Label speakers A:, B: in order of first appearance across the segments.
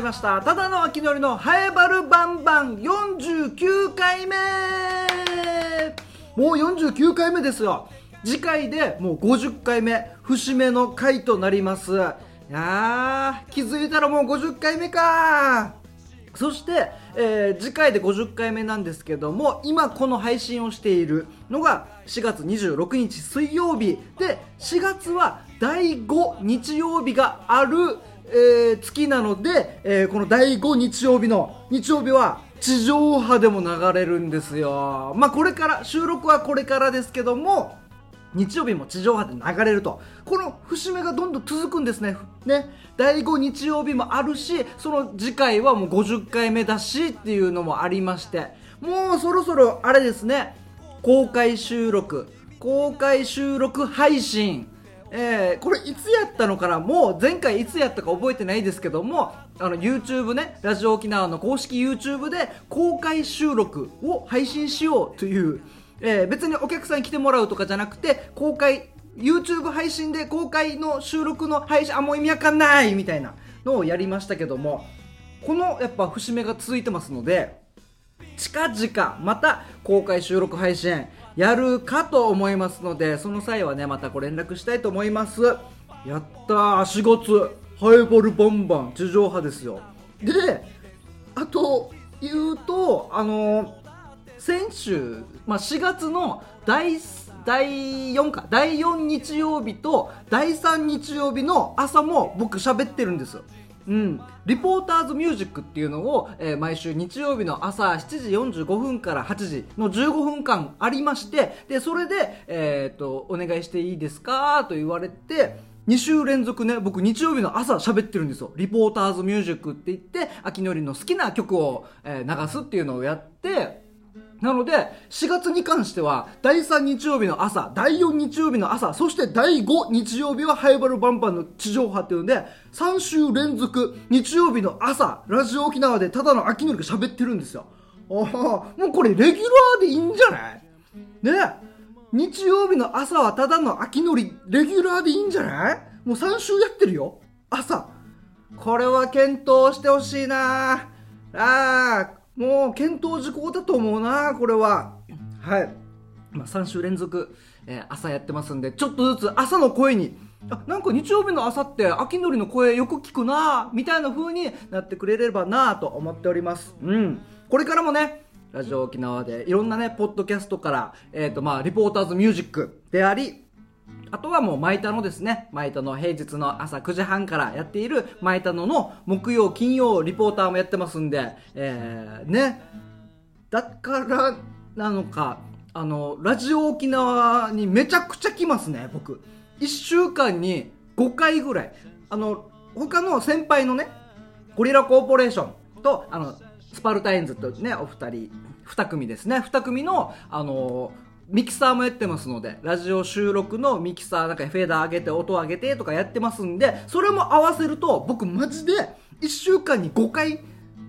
A: りました。ただの秋のりのハエバルバンバン49回目。もう49回目ですよ。次回でもう50回目節目の回となります。いやー気づいたらもう50回目か。そして、えー次回で50回目なんですけども今この配信をしているのが4月26日水曜日。で4月は第5日曜日がある、えー月なので、えーこの第5日曜日の日曜日は地上波でも流れるんですよ。まあこれから収録はこれからですけども日曜日も地上波で流れると。この節目がどんどん続くんですね。ね。第5日曜日もあるしその次回はもう50回目だしっていうのもありまして。もうそろそろあれですね。公開収録。公開収録配信。えーこれいつやったのかな？もう前回いつやったか覚えてないですけどもあの YouTube ねラジオ沖縄の公式 YouTube で公開収録を配信しようという、えー別にお客さんに来てもらうとかじゃなくて公開 YouTube 配信で公開の収録の配信あもう意味わかんないみたいなのをやりましたけどもこのやっぱ節目が続いてますので近々また公開収録配信やるかと思いますのでその際はねまたご連絡したいと思います。やったー4月。ハイボールバンバン地上波ですよ。であと言うとあのー先週、まあ、4月の第第4か第4日曜日と第3日曜日の朝も僕喋ってるんですよ。うん、リポーターズミュージックっていうのを、えー毎週日曜日の朝7時45分から8時の15分間ありましてでそれで、えー、とお願いしていいですか？と言われて2週連続ね僕日曜日の朝喋ってるんですよ。リポーターズミュージックって言って秋のりの好きな曲を、えー流すっていうのをやってなので、4月に関しては、第3日曜日の朝、第4日曜日の朝、そして第5日曜日はハイバルバンバンの地上波っていうので、3週連続、日曜日の朝、ラジオ沖縄でただの秋のりが喋ってるんですよ。ああ、もうこれレギュラーでいいんじゃない？ね？日曜日の朝はただの秋のり、レギュラーでいいんじゃない？もう3週やってるよ。朝。これは検討してほしいなああもう検討事項だと思うなこれははい、まあ、3週連続、えー朝やってますんでちょっとずつ朝の声にあなんか日曜日の朝って秋のりの声よく聞くなみたい。な風になってくれればなと思っておりますうんこれからもねラジオ沖縄でい。ろんなねポッドキャストから、えーとまあ、リポーターズミュージックでありあとはもう、マイタのですね、マイタの平日の朝9時半からやっている、マイタノの木曜、金曜リポーターもやってますんで、えー、ね。だからなのか、あの、ラジオ沖縄にめちゃくちゃ来ますね、僕。1週間に5回ぐらい。あの、他の先輩のね、ゴリラコーポレーションと、あの、スパルタインズとね、お二人、二組ですね。二組の、あのミキサーもやってますので、ラジオ収録のミキサー、なんかフェーダー上げて、音上げてとかやってますんで、それも合わせると、僕マジで1週間に5回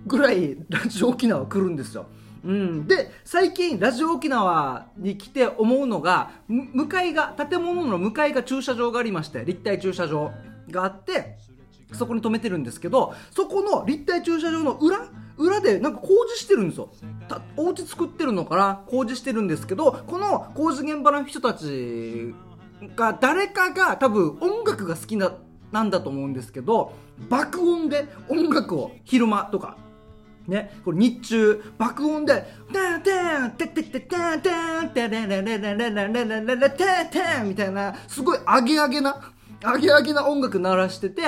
A: ぐらいラジオ沖縄来るんですよ。うん、で最近ラジオ沖縄に来て思うのが向かいが建物の向かいが駐車場がありまして立体駐車場があってそこに止めてるんですけどそこの立体駐車場の裏裏でなんか工事してるんですよ。たお家作ってるのかな？工事してるんですけどこの工事現場の人たちが誰かが多分音楽が好きななんだと思うんですけど爆音で音楽を昼間とかね、これ日中爆音で「タンタンテテテタンタンテレレレレレレレレレレテンテン」みたいなすごいアゲアゲなアゲアゲな音楽鳴らしてて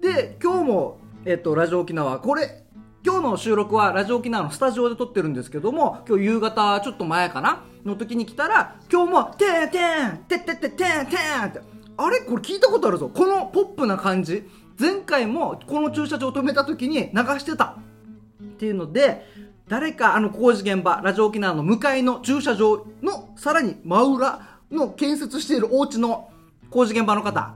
A: で今日も、えっと、ラジオ沖縄これ今日の収録はラジオ沖縄のスタジオで撮ってるんですけども今日夕方ちょっと前かな？の時に来たら今日も「テンテンテテテテンテン」って。あれ？これ聞いたことあるぞ。このポップな感じ。前回もこの駐車場止めた時に流してた。っていうので誰かあの工事現場ラジオ沖縄の向かいの駐車場のさらに真裏の建設しているお家の工事現場の方。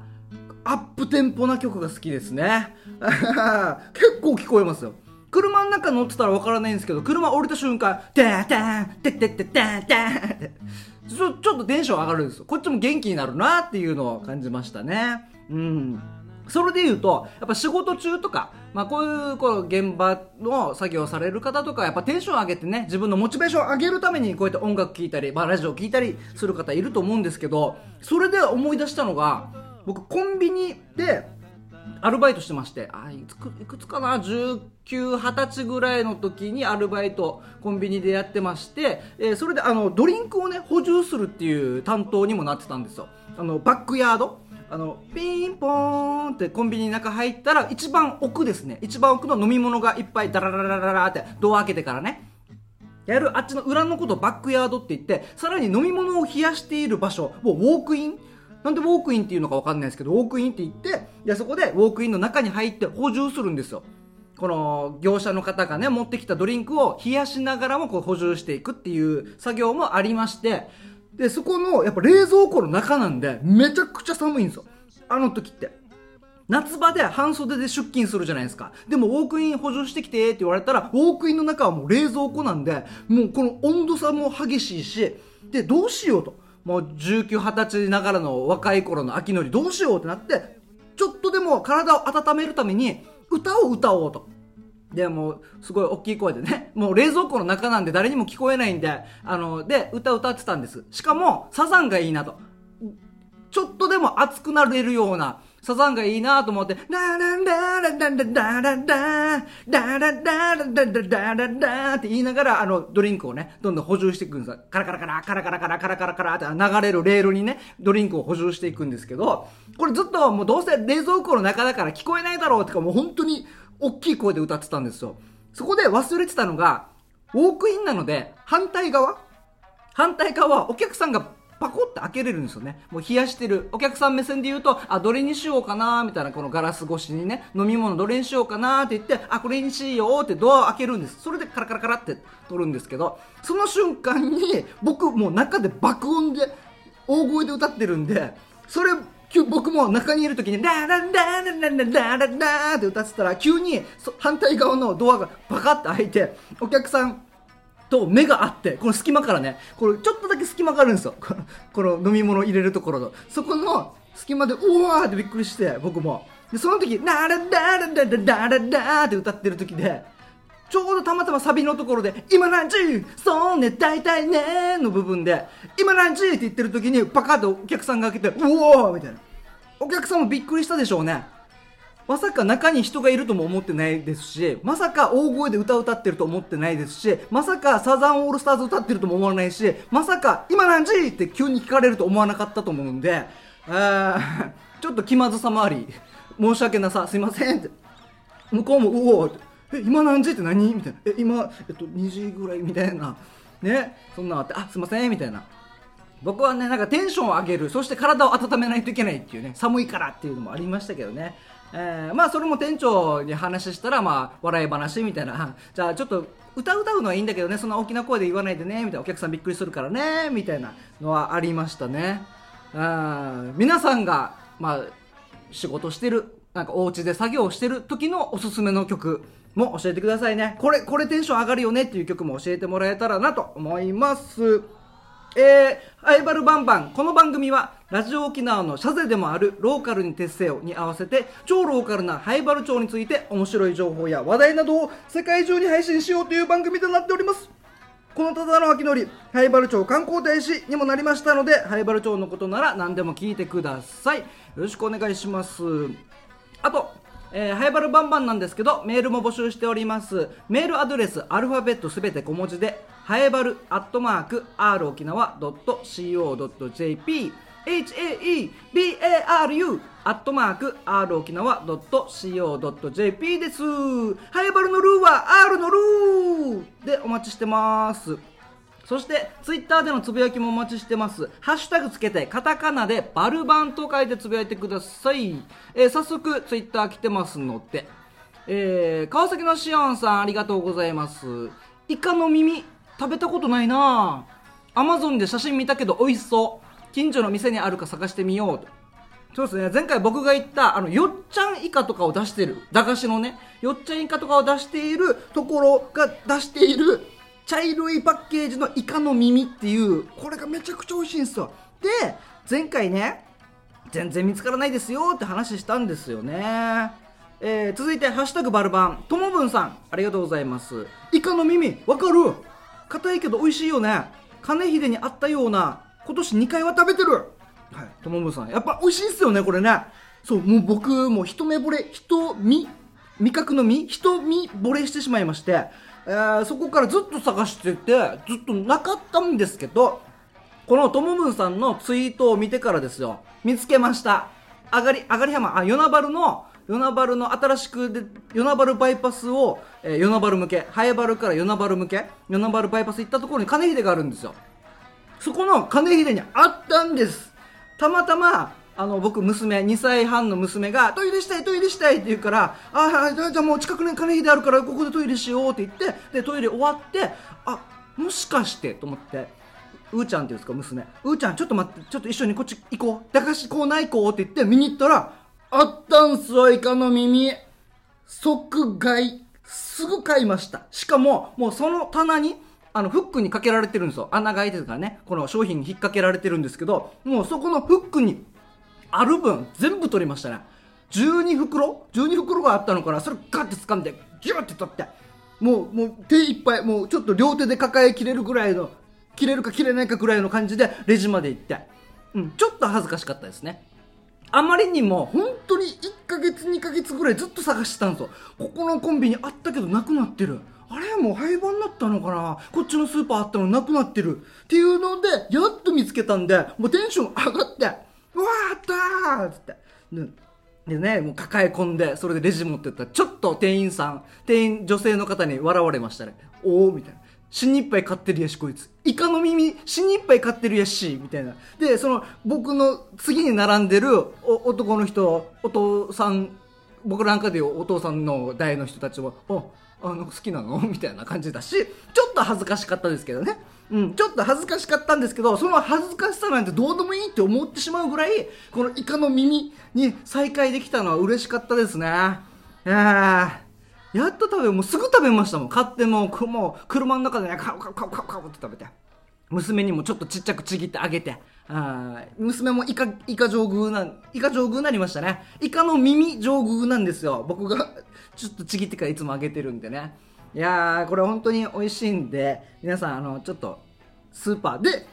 A: アップテンポな曲が好きですね。結構聞こえますよ。車の中乗ってたらわからないんですけど車降りた瞬間「テンテンテッテッテッテンテン」ってちょちょっとテンション上がるんですよ。こっちも元気になるなっていうのを感じましたね。うん。それで言うとやっぱ仕事中とか、まあ、こういうこう現場の作業される方とかやっぱテンション上げてね自分のモチベーション上げるためにこうやって音楽聴いたり、まあ、ラジオ聴いたりする方いると思うんですけどそれで思い出したのが僕コンビニでアルバイトしてましてあいつくいくつかな1920歳ぐらいの時にアルバイトコンビニでやってまして、えー、それであのドリンクをね補充するっていう担当にもなってたんですよ。あのバックヤード。あのピンポーンってコンビニの中入ったら一番奥ですね。一番奥の飲み物がいっぱいダラララララってドア開けてからね。やるあっちの裏のことバックヤードって言ってさらに飲み物を冷やしている場所をウォークインなんでウォークインっていうのか分かんないですけどウォークインって言ってでそこでウォークインの中に入って補充するんですよこの業者の方がね持ってきたドリンクを冷やしながらもこう補充していくっていう作業もありましてで、そこの、やっぱ冷蔵庫の中なんで、めちゃくちゃ寒いんですよ。あの時って。夏場で半袖で出勤するじゃないですか。でも、ウォークイン補充してきてって言われたら、ウォークインの中はもう冷蔵庫なんで、もうこの温度差も激しいし、で、どうしようと。もう19、20歳ながらの若い頃の秋のりどうしようってなって、ちょっとでも体を温めるために、歌を歌おうと。で、もう、すごい大きい声でね、もう冷蔵庫の中なんで誰にも聞こえないんで、あの、で、歌歌ってたんです。しかも、サザンがいいなと。ちょっとでも熱くなれるような、サザンがいいなと思って、ダラダラダラダラダダラダラダラダラダって言いながら、あの、ドリンクをね、どんどん補充していくんですカラカラカラ、カラカラカラ、カラカラカラって流れるレールにね、ドリンクを補充していくんですけど、これずっともうどうせ冷蔵庫の中だから聞こえないだろうとか、もう本当に、大きい声で歌ってたんですよ。そこで忘れてたのが、ウォークインなので、反対側反対側はお客さんがパコって開けれるんですよね。もう冷やしてる。お客さん目線で言うと、あ、どれにしようかなみたいな、このガラス越しにね、飲み物どれにしようかなって言って、あ、これにしようってドアを開けるんです。それでカラカラカラって取るんですけど、その瞬間に、僕もう中で爆音で、大声で歌ってるんで、それ僕も中にいる時に、ダラダラダラダラダって歌ってたら、急に反対側のドアがパカッと開いて、お客さんと目が合って、この隙間からね、これちょっとだけ隙間があるんですよ。この飲み物入れるところの。そこの隙間で、うわーってびっくりして、僕も。で、その時、ダラダラダラダラダって歌ってる時で、ちょうどたまたまサビのところで、今何時？そうね、大体ねの部分で、今何時？って言ってる時に、パカッとお客さんが開けて、うおーみたいな。お客さんもびっくりしたでしょうね。まさか中に人がいるとも思ってないですし、まさか大声で歌を歌ってると思ってないですし、まさかサザンオールスターズ歌ってるとも思わないし、まさか今何時って急に聞かれると思わなかったと思うんで、ちょっと気まずさもあり、申し訳なさ、すいませんって。向こうも、うおえ、今何時って何？みたいな。え、今、えっと、2時ぐらいみたいな。ね？そんなあって、あ、すいませんみたいな。僕はねなんかテンションを上げるそして体を温めないといけないっていうね寒いからっていうのもありましたけどね、えー、まあそれも店長に話したらまあ笑い話みたいな。じゃあちょっと歌歌うのはいいんだけどねそんな大きな声で言わないでねみたいな。お客さんびっくりするからねみたいなのはありましたね。あ皆さんがまあ仕事してるなんかお家で作業してる時のおすすめの曲も教えてくださいね。これこれテンション上がるよねっていう曲も教えてもらえたらなと思います。えー、アイバルバンバン。この番組は、ラジオ沖縄のシャゼでもあるローカルに徹せよに合わせて、超ローカルなハイバル町について面白い情報や話題などを世界中に配信しようという番組となっております。このただの秋のり、ハイバル町観光大使にもなりましたので、ハイバル町のことなら何でも聞いてください。よろしくお願いします。あと、えー、ハイバルバンバンなんですけど、メールも募集しております。メールアドレス、アルファベットすべて小文字で、はえばるアットマーク r 沖縄 .co.jp haebaru アットマーク r 沖縄 .co.jp です。はえばるのルーは R のルーでお待ちしてます。そして、ツイッターでのつぶやきもお待ちしてます。ハッシュタグつけて、カタカナでバルバンと書いてつぶやいてください。えー、早速、ツイッター来てますので、えー、川崎のしおんさんありがとうございます。イカの耳、食べたことないな。アマゾンで写真見たけど美味しそう。近所の店にあるか探してみよう。とそうですね。前回僕が言ったあのよっちゃんイカとかを出してる。駄菓子のね。よっちゃんイカとかを出しているところが出している茶色いパッケージのイカの耳っていうこれがめちゃくちゃ美味しいんですよ。で前回ね全然見つからないですよって話したんですよね。えー続いて「ハッシュタグバルバン」ともぶんさんありがとうございます。イカの耳わかる？硬いけど美味しいよね。金秀にあったような今年2回は食べてる。はい。ともぶんさん。やっぱ美味しいっすよねこれね。そうもう僕もう一目惚れ人見味覚の実人見惚れしてしまいまして、えーそこからずっと探しててずっとなかったんですけどこのともぶんさんのツイートを見てからですよ。見つけました。あがりあがり浜あ与那原の与那原の新しくで与那原バイパスを、えー与那原向け早原から与那原向け与那原バイパス行ったところに金秀があるんですよ。そこの金秀にあったんです。たまたまあの僕娘2歳半の娘がトイレしたいトイレしたいって言うからああじゃあじゃあもう近くに金秀あるからここでトイレしようって言ってでトイレ終わってあもしかしてと思ってうーちゃんっていうんですか娘。うーちゃんちょっと待ってちょっと一緒にこっち行こう。駄菓子コーナー行こうって言って見に行ったらあったんすよイカの耳。即買いすぐ買いました。しかももうその棚にあのフックにかけられてるんですよ。穴が開いてるからね。この商品に引っ掛けられてるんですけどもうそこのフックにある分全部取りましたね。12袋？12袋があったのかな？それガッて掴んでギュッて取って。もうもう手いっぱいもうちょっと両手で抱えきれるぐらいの切れるか切れないかぐらいの感じでレジまで行って、うん、ちょっと恥ずかしかったですね。あまりにも本当に1ヶ月2ヶ月ぐらいずっと探してたんですよ。ここのコンビニあったけどなくなってる。あれもう廃盤になったのかな。こっちのスーパーあったのなくなってる。っていうのでやっと見つけたんでもうテンション上がってうわーあったーっつって。ででねもう抱え込んでそれでレジ持ってったらちょっと店員さん店員女性の方に笑われましたね。おおみたいな。死にいっぱい買ってるやしこいつ。イカの耳死にいっぱい買ってるやしみたいな。でその僕の次に並んでるお男の人お父さん僕なんかでお父さんの代の人たちは「ああの好きなの? 」みたいな感じだしちょっと恥ずかしかったですけどね。うん、ちょっと恥ずかしかったんですけどその恥ずかしさなんてどうでもいいって思ってしまうぐらいこのイカの耳に再会できたのは嬉しかったですね。いやー。やっと食べもうすぐ食べましたもん。買ってももう車の中でねカウカウカウカウカウって食べて。娘にもちょっとちっちゃくちぎってあげて。あ娘もイカイカ上宮なイカ上宮になりましたね。イカの耳上宮なんですよ。僕が ちょっとちぎってからいつもあげてるんでね。いやーこれ本当に美味しいんで皆さんあのちょっとスーパー。で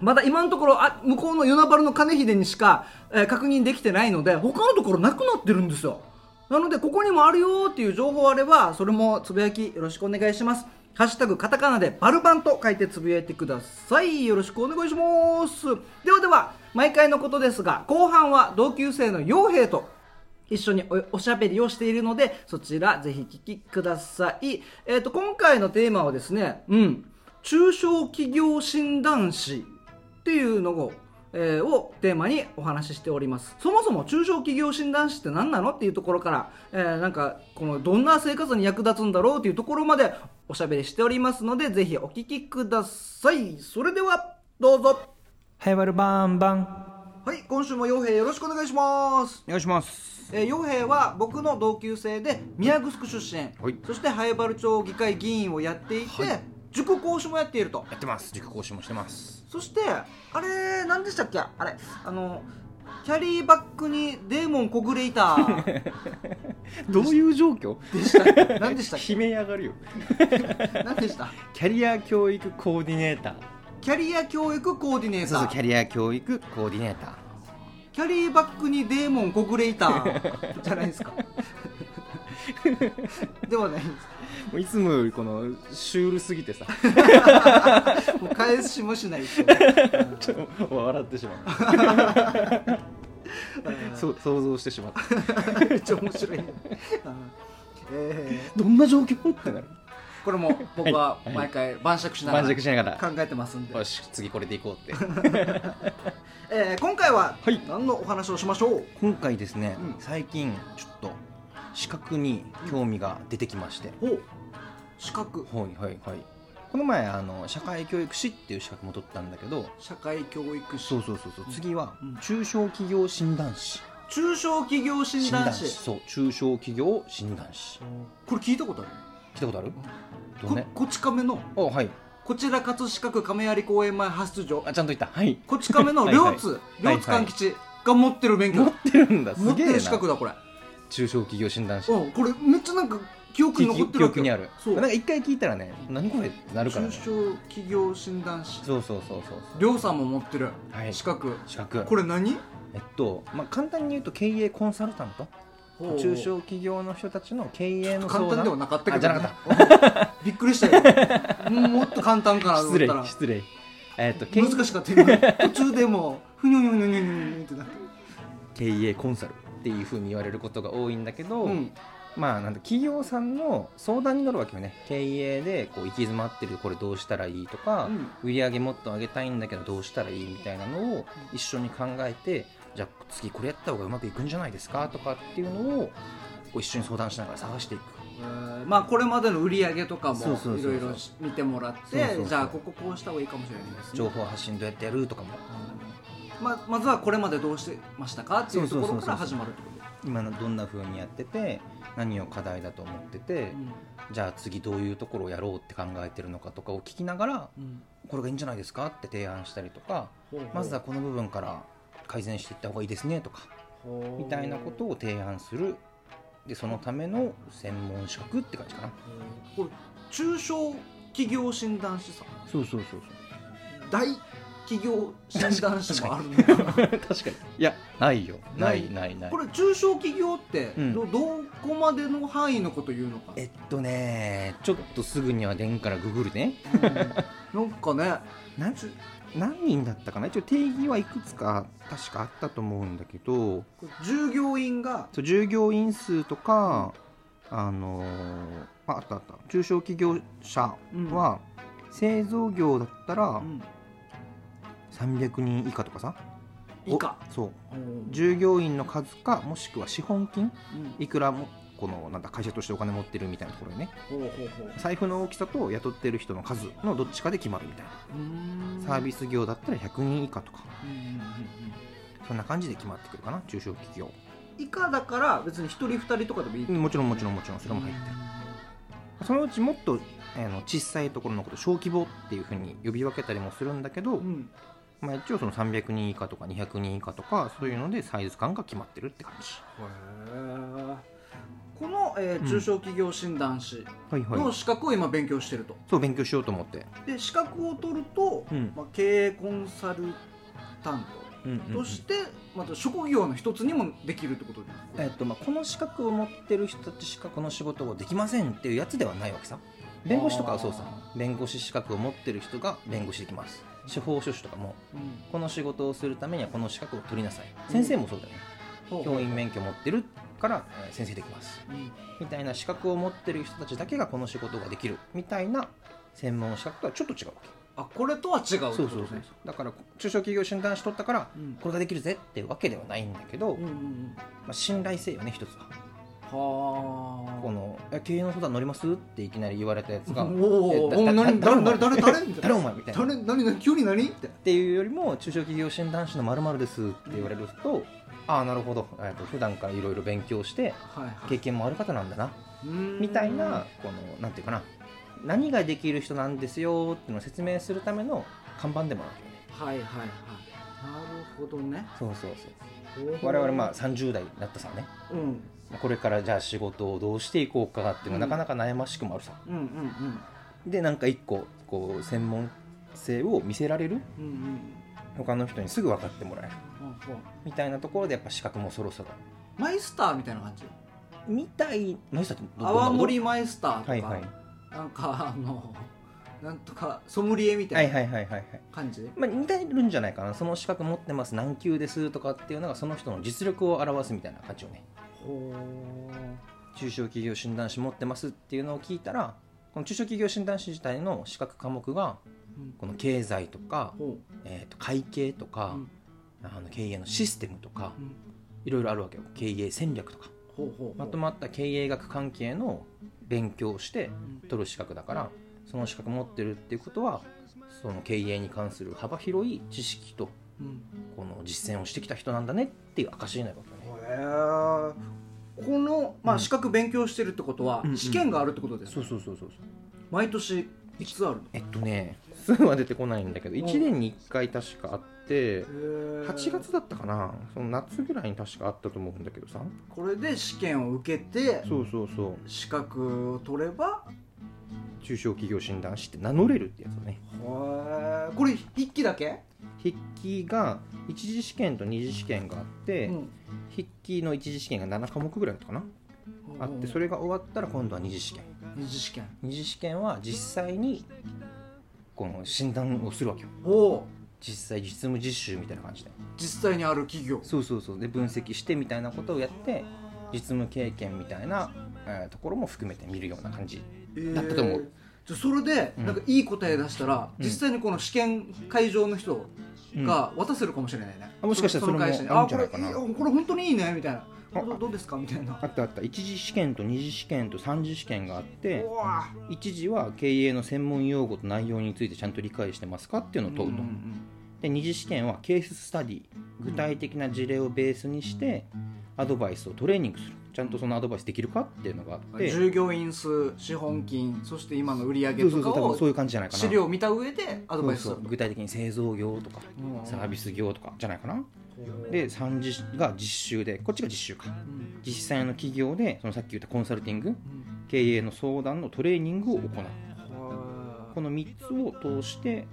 A: まだ今のところあ向こうの与那原の金秀にしか、えー確認できてないので他のところなくなってるんですよ。なのでここにもあるよっていう情報あればそれもつぶやきよろしくお願いします。ハッシュタグカタカナでバルバンと書いてつぶやいてください。よろしくお願いします。ではでは毎回のことですが後半は同級生の傭兵と一緒におしゃべりをしているのでそちらぜひ聞きください。えっ、と今回のテーマはですねうん中小企業診断士っていうのを,、えーをテーマにお話ししておりますそもそも中小企業診断士って何なのっていうところから、えーなんかこのどんな生活に役立つんだろうっていうところまでおしゃべりしておりますのでぜひお聞きくださいそれではどうぞ
B: はい、バルバンバン。
A: はい今週も傭兵よろしくお願いします
B: お願いします。
A: えー、傭兵は僕の同級生で宮城出身、
B: はい
A: そして灰原町議会議員をやっていて、
B: はい
A: 塾講師もやっていると
B: やってます。塾講師もしてます。
A: そしてあれ何でしたっけ？あれあのキャリーバッグにデーモン小暮いた。
B: どういう状況？
A: でした何でしたっけ？
B: 悲鳴上がるよ。
A: 何でした？
B: キャリア教育コーディネーター。
A: キャリア教育コーディネータ
B: そうそう、
A: ー
B: キャリア教育コーディネーター。
A: キャリーバッグにデーモン小暮いたじゃないですかではないんです
B: もういつもよりこのシュールすぎてさ、
A: もう返しもしないですよね。
B: ちょっと笑ってしまう。
A: うん。
B: そう想像してしまった。
A: めっちゃ面白い。え
B: どんな状況？ってなる。
A: ーこれも僕は
B: はい。
A: 毎回
B: 晩酌しながら。
A: ら。考えてますんで、
B: よし、次これでいこうって。
A: えー今回は
B: はい。
A: 何のお話をしましょう？
B: 今回ですね、
A: うん。
B: 最近ちょっと資格に興味が出てきまして、
A: お資格
B: はいはいはい。この前あの社会教育士っていう資格も取ったんだけど。
A: 社会教育士
B: そうそうそうそう。次は
A: うん。
B: 中小企業診断士
A: 中小企業診断士
B: そう中小企業診断士
A: これ聞いたことある？
B: 聞いたことある？どう
A: こ
B: ね
A: こち亀の？
B: おはい。
A: こちら葛飾区亀有公園前派出所。
B: あちゃんと言った。はい。
A: こち亀の両津。
B: はい。
A: 両津勘吉が持ってる免許。
B: 持ってるんだ。すげえな。
A: 持ってる資格だこれ
B: 中小企業診断士。
A: うんこれめっちゃなんか記憶に残ってる
B: 記憶にある。
A: そう。
B: なんか一回聞いたらね何これ？ってなるから
A: 中
B: ね
A: 小企業診断士。
B: そうそうそうそう
A: りょうさんも持ってる。
B: はい。
A: 資格。
B: 資格。
A: これ何？
B: えっと、まあ、簡単に言うと経営コンサルタント。中小企業の人たちの経営の相談。
A: 簡単ではなかったけど、
B: あじゃなか
A: った。びっくりしたよ。もっと簡単かなと思
B: 失礼
A: ったら。
B: 失礼えっと
A: 難しかった今。途中でもうふにょにょにょにょにょにょってなって。
B: 経営コンサルっていうふうに言われることが多いんだけど、
A: うん。
B: まあなんだ企業さんの相談に乗るわけよね。経営でこう行き詰まってるこれどうしたらいいとか、売り上げもっと上げたいんだけどどうしたらいいみたいなのを一緒に考えてじゃあ次これやった方がうまくいくんじゃないですかとかっていうのをこう一緒に相談しながら探していく。
A: えーまあこれまでの売り上げとかもいろいろ見てもらってじゃあこここうした方がいいかもしれないですね。
B: 情報発信どうやってやるとかも。
A: まあ、まずはこれまでどうしてましたかっていうところから始まるってこと。
B: 今のどんな風にやってて何を課題だと思ってて、じゃあ次どういうところをやろうって考えてるのかとかを聞きながら
A: うん。
B: これがいいんじゃないですかって提案したりとか
A: ほう
B: まずはこの部分から改善していった方がいいですねとかみたいなことを提案する。でそのための専門資格って感じかな。
A: これ中小企業診断士さん。
B: そうそうそう。
A: 大企業診断士もあるの？
B: そ う確かに。いやないよ。な
A: ない。
B: いないない。
A: これ中小企業って
B: うん。
A: ど,、どこまでの範囲のこと言うのか、
B: えっとねちょっとすぐには出んからググるね。
A: うん。なんかね
B: なん何人だったかな？一応定義はいくつか確かあったと思うんだけど。
A: 従業員が？
B: そう従業員数とか、あのーああったあった。中小企業者は、製造業だったら
A: うん
B: 300人以下とかさ。
A: 以下。
B: おそう。
A: うん。
B: 従業員の数かもしくは資本金？
A: うん。
B: いくらもこのなんだ会社としてお金持ってるみたいなところにね。財布の大きさと雇ってる人の数のどっちかで決まるみたいな。サービス業だったら100人以下とか。そんな感じで決まってくるかな中小企業。
A: 以下だから別に一人二人とかでもいい
B: もちろんもちろんもちろん。それも入ってる。そのうちもっとあの小さいところのこと小規模っていうふうに呼び分けたりもするんだけど、
A: うん
B: まあ、一応その300人以下とか200人以下とかそういうのでサイズ感が決まってるって感じ。
A: この、えー
B: うん。
A: 中小企業診断士
B: はい
A: の資格を今勉強してると、
B: そう勉強しようと思って。
A: で資格を取ると、
B: うん。
A: まあ、経営コンサルタントとして、また職業の一つにもできるってことです
B: えっとまあ、この資格を持ってる人たちしかこの仕事をできませんっていうやつではないわけさ。弁護士とかはそうさ。弁護士資格を持ってる人が弁護士できます司法書士とかも
A: うん。
B: この仕事をするためにはこの資格を取りなさい。先生もそうだよね、教員免許持ってるからえー先生できます。
A: うん。
B: みたいな資格を持ってる人たちだけがこの仕事ができる。みたいな専門資格とはちょっと違うわけ。
A: あこれとは違う
B: そうそうそうだから中小企業診断士取ったから
A: うん。
B: これができるぜっていうわけではないんだけど、まあ、信頼性よね一つは
A: は
B: このえ経営の相談乗ります？っていきなり言われたやつ
A: あ
B: が
A: おーお誰誰誰誰
B: 誰
A: な
B: お前みたいなっ
A: 誰何何急に何って
B: ていうよりも中小企業診断士のまるですって言われると、ああなるほど、えー、と普段からいろいろ勉強して
A: はいはい
B: 経験もある方なんだな
A: うーん
B: みたいなこのなんていうかな何ができる人なんですよっていうのを説明するための看板でもあるわけね
A: はいはいはいなるほどね
B: そうそうそう我々まあ30代だったさね
A: うん
B: これからじゃあ仕事をどうしていこうかっていうのはなかなか悩ましくもあるさ、
A: うんうんうん。
B: でなんか一個こう専門性を見せられる
A: うんうん。
B: 他の人にすぐ分かってもらえる。
A: ほうほう
B: みたいなところでやっぱ資格もそろそろ。
A: マイスターみたいな感じ？
B: みたい。マイスターってど
A: 泡盛マイスターとか、
B: はいはい。
A: なんかあのなんとかソムリエみたいな
B: はいはいはいはいはい。
A: 感じ、
B: まあ、似てるんじゃないかな。その資格持ってます。何級です？とかっていうのがその人の実力を表すみたいな感じよね。
A: ほ
B: 中小企業診断士持ってますっていうのを聞いたらこの中小企業診断士自体の資格科目がこの経済とか、
A: ほ
B: えー、と会計とか、
A: うん。
B: あの経営のシステムとかいろいろあるわけよ。経営戦略とか。まとまった経営学関係の勉強をして
A: うん。
B: 取る資格だからその資格持ってるっていうことはその経営に関する幅広い知識と
A: うん。
B: この実践をしてきた人なんだねっていう証になるわけよね
A: この、まあ、
B: うん。
A: 資格勉強してるってことは、試験があるってことです、
B: そうそうそうそう
A: 毎年いつあるの？
B: えっとねすぐは出てこないんだけど1年に1回確かあって
A: 8
B: 8月だったかな？その夏ぐらいに確かあったと思うんだけどさ。
A: これで試験を受けて
B: そうそうそう。
A: 資格を取れば
B: 中小企業診断士って名乗れるってやつだね。
A: へー。これ筆記だけ、
B: 筆記が一次試験と二次試験があって、
A: うん
B: 筆記の一次試験が7科目ぐらいだったかな、あってそれが終わったら今度は二次試験。
A: 二次試験。
B: 二次試験は実際にこの診断をするわけよ。
A: おお。
B: 実際実務実習みたいな感じで。
A: 実際にある企業。
B: そうそうそう。で分析してみたいなことをやって実務経験みたいな、えーところも含めて見るような感じだったと思う。
A: えーじゃあそれで
B: うん。
A: なんかいい答え出したら、
B: うん。
A: 実際にこの試験会場の人が渡せるかもしれないね、
B: あもしかしたらそれも
A: の会社に。
B: あるんじゃないかな。
A: あこれ本当にいいねみたいな。
B: あ。
A: どどうですかみたいな。
B: あったあった。一次試験と二次試験と三次試験があって
A: うわ。
B: 一次は経営の専門用語と内容についてちゃんと理解してますかっていうのを問うと、で二次試験はケーススタディ具体的な事例をベースにしてアドバイスをトレーニングするちゃんとそのアドバイスできるかっていうのがあって。
A: 従業員数資本金そして今の売り上げとかを
B: そういう感じじゃないかな。
A: 資料を見た上でアドバイス
B: 具体的に製造業とか
A: うん。
B: サービス業とかじゃないかな。で3次が実習でこっちが実習か。
A: うん。
B: 実際の企業でそのさっき言ったコンサルティング
A: うん。
B: 経営の相談のトレーニングを行う。
A: は
B: この3つを通して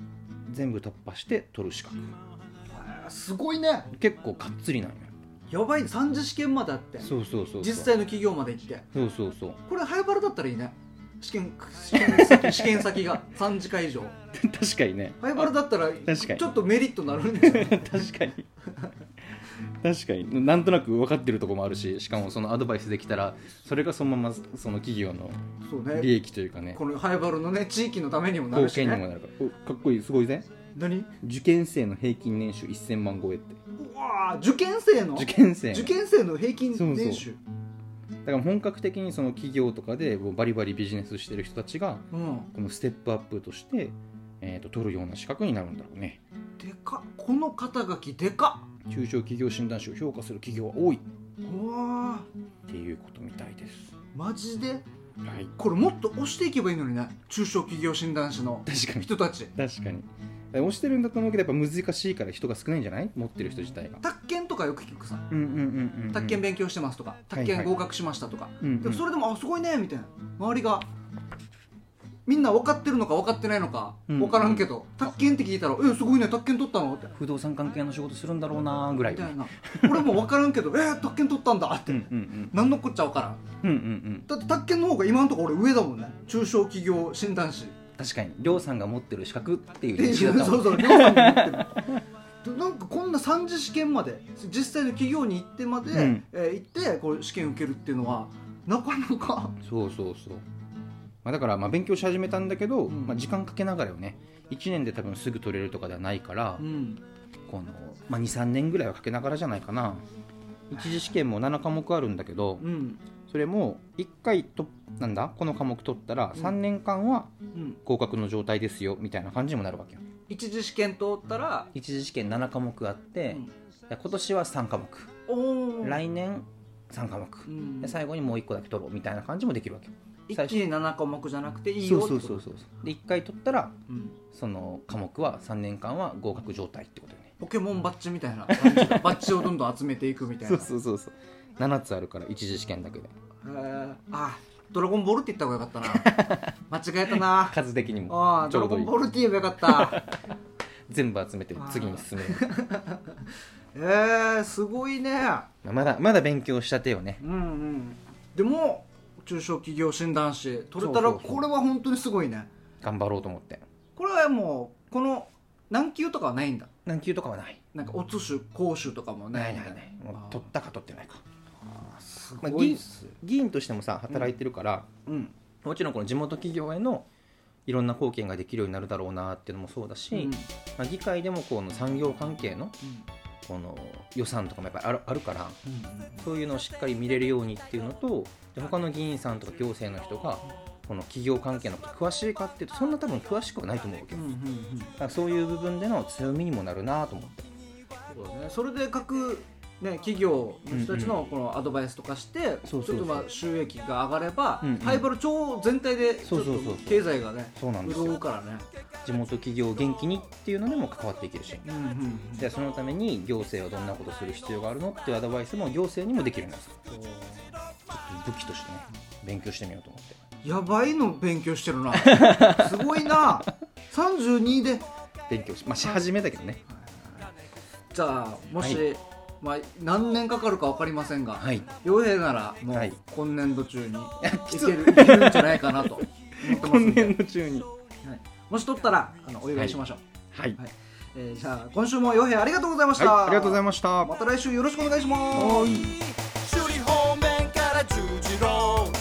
B: 全部突破して取る資格。
A: いすごいね。
B: 結構がっつりなんよ
A: やばい三次試験まであって。
B: そうそうそう
A: 実際の企業まで行って。
B: そうそうそう。
A: これハイバルだったらいいね。試験試験先試験先が3次会場
B: 確かにね。
A: ハイバルだったら
B: 確かに。
A: ちょっとメリットなるんですよ。
B: 確かに。確かに。なんとなく分かってるところもあるししかもそのアドバイスできたらそれがそのままその企業の利益というかね。
A: このハイバルのね地域のためにもなるし
B: 貢献にも
A: ね
B: なるから。おかっこいい。すごいぜ。
A: 何？
B: 受験生の平均年収1000万超えって
A: 受験生の？
B: 受験生。の
A: 受験生の平均年収。
B: だから本格的にその企業とかでバリバリビジネスしてる人たちが
A: うん。
B: このステップアップとして、えー、と取るような資格になるんだろうね。
A: でかっ。この肩書きでか
B: 中小企業診断士を評価する企業は多い。
A: わ
B: っていうことみたいです。
A: ーマジで？
B: はい。
A: これもっと押していけばいいのにね。中小企業診断士の
B: 確かに。
A: 人たち。
B: 確かに押してるんだと思うけどやっぱ難しいから人が少ないんじゃない？持ってる人自体が。
A: 宅建とかよく聞くさ。
B: うんうんうんうん
A: 宅建勉強してますとか宅建合格しましたとか、
B: うんうん。
A: でもそれでもあすごいねみたいな。周りがみんな分かってるのか分かってないのか
B: うん。
A: 分からんけど、宅建って聞いたら「えすごいね宅建取ったの?」って
B: 不動産関係の仕事するんだろうなぐらい。
A: みたいな。俺も分からんけど「え宅建取ったんだ」って、
B: うんうんうん。
A: 何のこっちゃ分からん。
B: うんうんうん。
A: だって宅建の方が今のところ俺上だもんね。中小企業診断士
B: 確かに。亮さんが持ってる資格っていう
A: で
B: 認識だったもん。
A: そうそう、りょうさんが持ってる。でなんかこんな三次試験まで実際の企業に行ってまで、
B: うん。
A: えー行ってこう試験受けるっていうのはなかなか。
B: そうそうそう、まあ、だからまあ勉強し始めたんだけど、
A: うん。
B: まあ、時間かけながらよね。1年で多分すぐ取れるとかではないから、
A: うん。
B: この、まあ、23年ぐらいはかけながらじゃないかな。一次試験も7科目あるんだけど
A: うん
B: それも1回となんだ？この科目取ったら
A: うん。
B: 3年間は
A: うん。
B: 合格の状態ですよみたいな感じにもなるわけよ。
A: 一次試験通ったら、
B: 一次試験7科目あって、今年は3科目。
A: おー。
B: 来年3科目。
A: うん。
B: で最後にもう1個だけ取ろうみたいな感じもできるわけよ。
A: 一気に7科目じゃなくていい
B: そう
A: よって。こと
B: そうそうそうで1回取ったら
A: うん。
B: その科目は3年間は合格状態ってことよね。
A: ポケモンバッジみたいな感じでバッジをどんどん集めていくみたいな。
B: そうそうそう7つあるから一次試験だけで
A: へー。あドラゴンボールって言った方がよかったな。間違えたな。
B: 数的にも。
A: ああドラゴンボールって言えばよかった。
B: 全部集めて次に進める。
A: えー、すごいね。
B: まだまだ勉強したてよね。
A: うんうん。でも中小企業診断士取れたらこれは本当にすごいね。
B: 頑張ろうと思って。
A: これはもうこの何級とかはないんだ。
B: 何級とかはない。
A: なんかおつ種講習とかも
B: ない
A: ね
B: ないない。取ったか取ってないか
A: す
B: まあ
A: ごいっす、
B: 議員としてもさ働いてるから、
A: うん。
B: もちろんこの地元企業へのいろんな貢献ができるようになるだろうなっていうのもそうだし、
A: うん。
B: まあ、議会でもこの産業関係のこの予算とかもやっぱりあるあるからそういうのをしっかり見れるようにっていうのとで他の議員さんとか行政の人がこの企業関係のこと詳しいかっていうとそんな多分詳しくはないと思うわけ
A: うん
B: よ、
A: うんうん。
B: だからそういう部分での強みにもなるなと思って。
A: そうだね、それで各、ね、企業の人たちのこのアドバイスとかして、ちょっとまあ収益が上がれば、
B: うんうん。
A: ハイバル町全体でちょっと経済がね
B: そうなんですよ。
A: 潤うからね。
B: 地元企業を元気にっていうのでも関わっていけるし、
A: うんうんうん。
B: じゃあそのために行政はどんなことする必要があるのっていうアドバイスも行政にもできるんです。ちょっと武器としてね勉強してみようと思って。
A: やばいの勉強してるな。すごいな。32で。
B: 勉強し,、まあ、し始めたけどね。
A: じゃあもし、
B: はい
A: まあ、何年かかるか分かりませんが、
B: はい。
A: 傭兵ならもう
B: はい。
A: 今年度中にいける,、い、けるんじゃないかなと思ってますんで、はい、
B: 度中に。
A: もし取ったらあのお祝いしましょう、
B: はい、
A: はい。えーじゃあ今週も傭兵ありがとうございました、
B: はい、ありがとうございました。
A: また来週よろしくお願いします。
C: 首里方面から十字路